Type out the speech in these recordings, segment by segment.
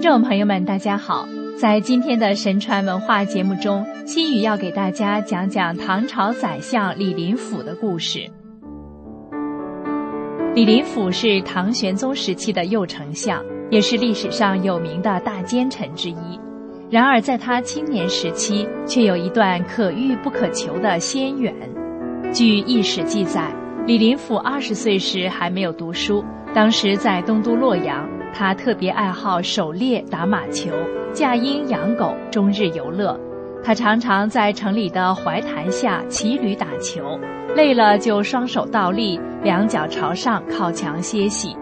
听众朋友们，大家好！在今天的神传文化节目中，心语要给大家讲讲唐朝宰相李林甫的故事。李林甫是唐玄宗时期的右丞相，也是历史上有名的大奸臣之一。然而，在他青年时期，却有一段可遇不可求的仙缘。据异史记载，李林甫二十岁时还没有读书，当时在东都洛阳。他特别爱好狩猎、打马球、驾鹰、养狗，终日游乐。他常常在城里的槐坛下骑驴打球，累了就双手倒立，两脚朝上靠墙歇息。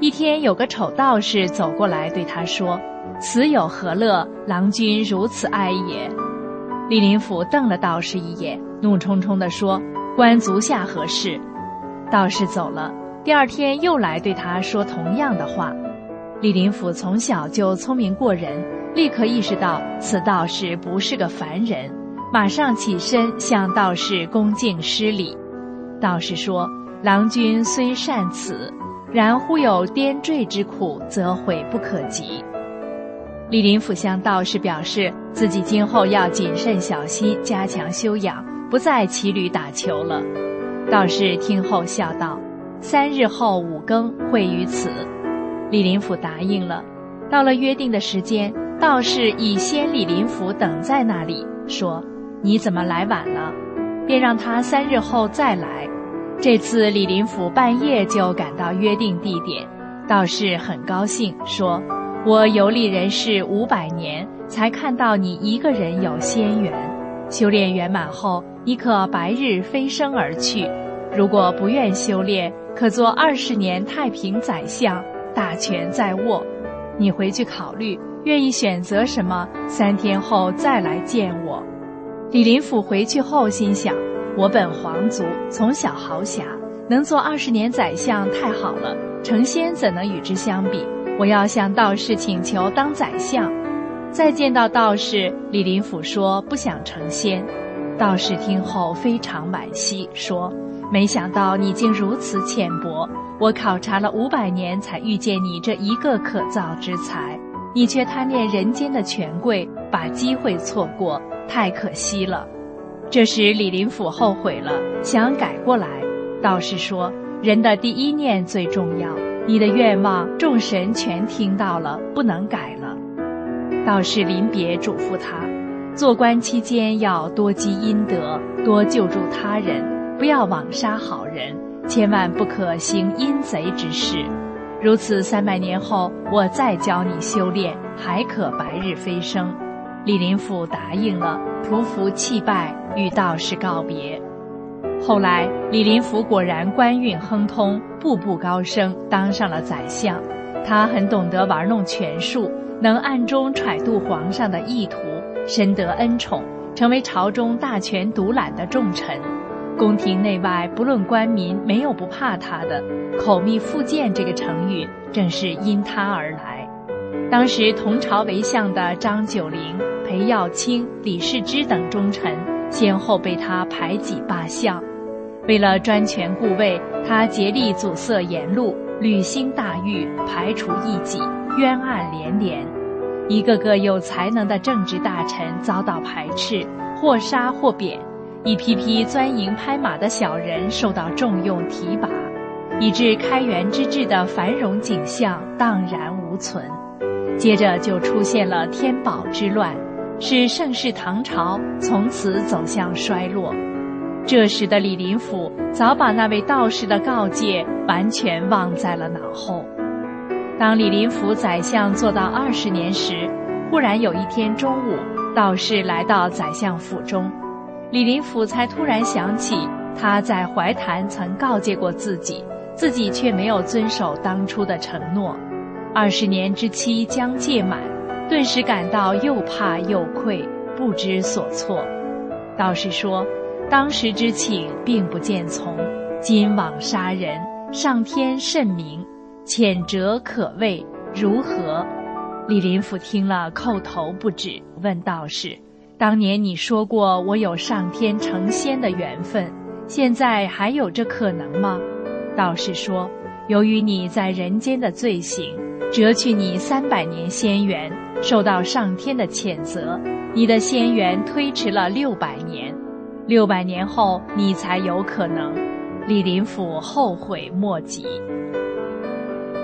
一天，有个丑道士走过来对他说：“此有何乐？郎君如此哀也。”李林甫瞪了道士一眼，怒冲冲地说：“关足下何事？”道士走了。第二天又来对他说同样的话，李林甫从小就聪明过人，立刻意识到此道士不是个凡人，马上起身向道士恭敬施礼。道士说：“郎君虽善此，然忽有颠坠之苦，则悔不可及。”李林甫向道士表示自己今后要谨慎小心，加强修养，不再骑驴打球了。道士听后笑道。三日后五更会于此，李林甫答应了。到了约定的时间，道士已先李林甫等在那里，说：“你怎么来晚了？”便让他三日后再来。这次李林甫半夜就赶到约定地点，道士很高兴，说：“我游历人世五百年，才看到你一个人有仙缘。修炼圆满后，你可白日飞升而去。如果不愿修炼。”可做二十年太平宰相，大权在握。你回去考虑，愿意选择什么？三天后再来见我。李林甫回去后心想：我本皇族，从小豪侠，能做二十年宰相太好了。成仙怎能与之相比？我要向道士请求当宰相。再见到道士，李林甫说不想成仙。道士听后非常惋惜，说。没想到你竟如此浅薄，我考察了五百年才遇见你这一个可造之才，你却贪恋人间的权贵，把机会错过，太可惜了。这时李林甫后悔了，想改过来。道士说：“人的第一念最重要，你的愿望众神全听到了，不能改了。”道士临别嘱咐他，做官期间要多积阴德，多救助他人。不要枉杀好人，千万不可行阴贼之事。如此三百年后，我再教你修炼，还可白日飞升。李林甫答应了，匍匐泣拜，与道士告别。后来，李林甫果然官运亨通，步步高升，当上了宰相。他很懂得玩弄权术，能暗中揣度皇上的意图，深得恩宠，成为朝中大权独揽的重臣。宫廷内外，不论官民，没有不怕他的。口蜜腹剑这个成语，正是因他而来。当时同朝为相的张九龄、裴耀卿、李世之等忠臣，先后被他排挤罢相。为了专权固位，他竭力阻塞言路，履行大狱，排除异己，冤案连连。一个个有才能的政治大臣遭到排斥，或杀或贬。一批批钻营拍马的小人受到重用提拔，以致开元之治的繁荣景象荡然无存。接着就出现了天宝之乱，使盛世唐朝从此走向衰落。这时的李林甫早把那位道士的告诫完全忘在了脑后。当李林甫宰相做到二十年时，忽然有一天中午，道士来到宰相府中。李林甫才突然想起，他在怀坛曾告诫过自己，自己却没有遵守当初的承诺。二十年之期将届满，顿时感到又怕又愧，不知所措。道士说：“当时之请并不见从，今枉杀人，上天甚明，谴责可畏，如何？”李林甫听了，叩头不止，问道士。当年你说过我有上天成仙的缘分，现在还有这可能吗？道士说：由于你在人间的罪行，折去你三百年仙缘，受到上天的谴责，你的仙缘推迟了六百年，六百年后你才有可能。李林甫后悔莫及。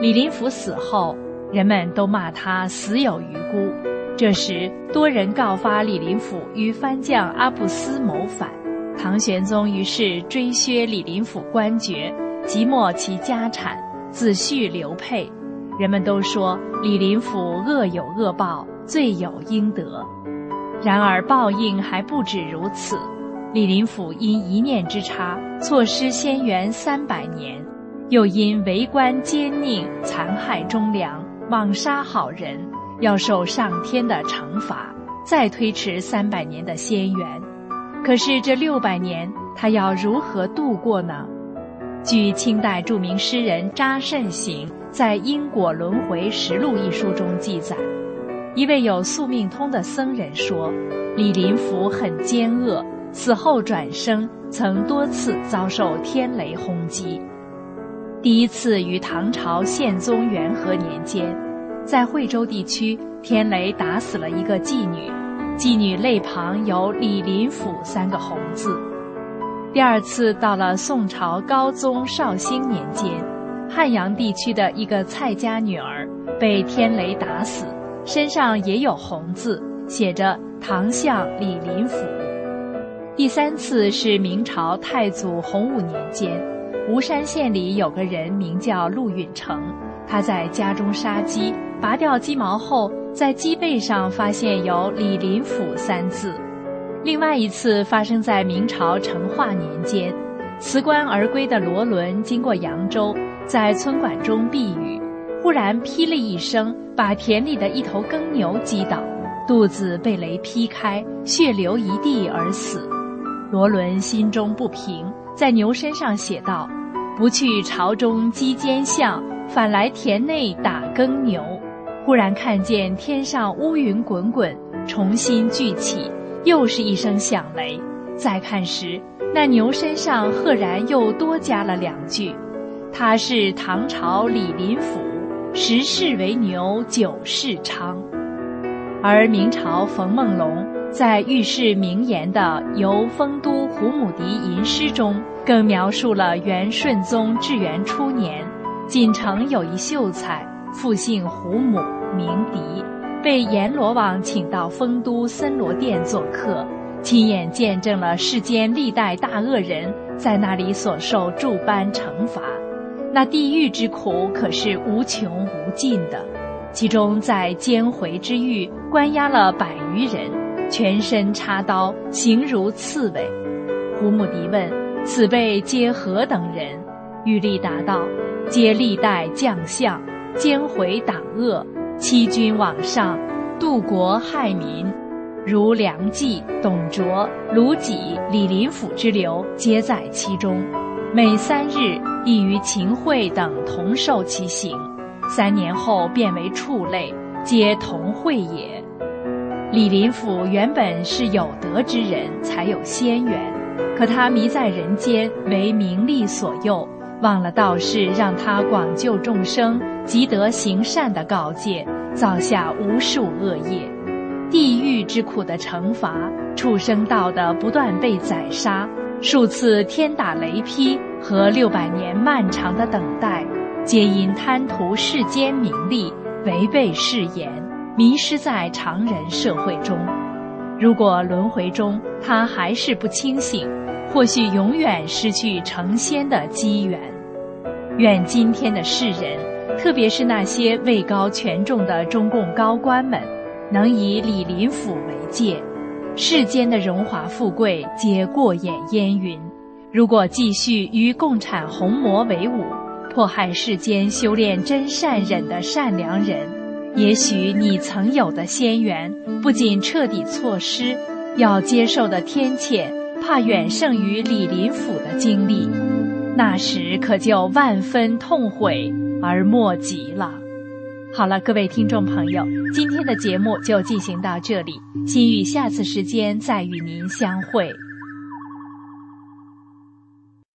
李林甫死后，人们都骂他死有余辜。这时，多人告发李林甫与藩将阿布斯谋反，唐玄宗于是追削李林甫官爵，即没其家产，子婿刘沛。人们都说李林甫恶有恶报，罪有应得。然而报应还不止如此，李林甫因一念之差错失仙缘三百年，又因为官奸佞残害忠良，枉杀好人。要受上天的惩罚，再推迟三百年的仙缘。可是这六百年，他要如何度过呢？据清代著名诗人查慎行在《因果轮回实录》一书中记载，一位有宿命通的僧人说，李林甫很奸恶，死后转生曾多次遭受天雷轰击。第一次于唐朝宪宗元和年间。在惠州地区，天雷打死了一个妓女，妓女肋旁有“李林甫”三个红字。第二次到了宋朝高宗绍兴年间，汉阳地区的一个蔡家女儿被天雷打死，身上也有红字，写着“唐相李林甫”。第三次是明朝太祖洪武年间，吴山县里有个人名叫陆允成，他在家中杀鸡。拔掉鸡毛后，在鸡背上发现有“李林甫”三字。另外一次发生在明朝成化年间，辞官而归的罗伦经过扬州，在村馆中避雨，忽然劈了一声，把田里的一头耕牛击倒，肚子被雷劈开，血流一地而死。罗伦心中不平，在牛身上写道：“不去朝中击奸相，返来田内打耕牛。”忽然看见天上乌云滚滚，重新聚起，又是一声响雷。再看时，那牛身上赫然又多加了两句：“他是唐朝李林甫，十世为牛，九世昌。”而明朝冯梦龙在御世名言的《游丰都胡母笛吟诗》中，更描述了元顺宗至元初年，锦城有一秀才，父姓胡母。名狄，被阎罗王请到丰都森罗殿做客，亲眼见证了世间历代大恶人在那里所受诸般惩罚。那地狱之苦可是无穷无尽的，其中在监回之狱关押了百余人，全身插刀，形如刺猬。胡母迪问：“此辈皆何等人？”玉立答道：“皆历代将相，监回党恶。”欺君罔上，渡国害民，如梁冀、董卓、卢杞、李林甫之流，皆在其中。每三日，亦与秦桧等同受其刑。三年后，变为畜类，皆同会也。李林甫原本是有德之人，才有仙缘，可他迷在人间，为名利所诱。忘了道士让他广救众生、积德行善的告诫，造下无数恶业，地狱之苦的惩罚，畜生道的不断被宰杀，数次天打雷劈和六百年漫长的等待，皆因贪图世间名利，违背誓言，迷失在常人社会中。如果轮回中他还是不清醒。或许永远失去成仙的机缘。愿今天的世人，特别是那些位高权重的中共高官们，能以李林甫为戒。世间的荣华富贵皆过眼烟云。如果继续与共产红魔为伍，迫害世间修炼真善忍的善良人，也许你曾有的仙缘，不仅彻底错失，要接受的天谴。怕远胜于李林甫的经历，那时可就万分痛悔而莫及了。好了，各位听众朋友，今天的节目就进行到这里，心雨下次时间再与您相会。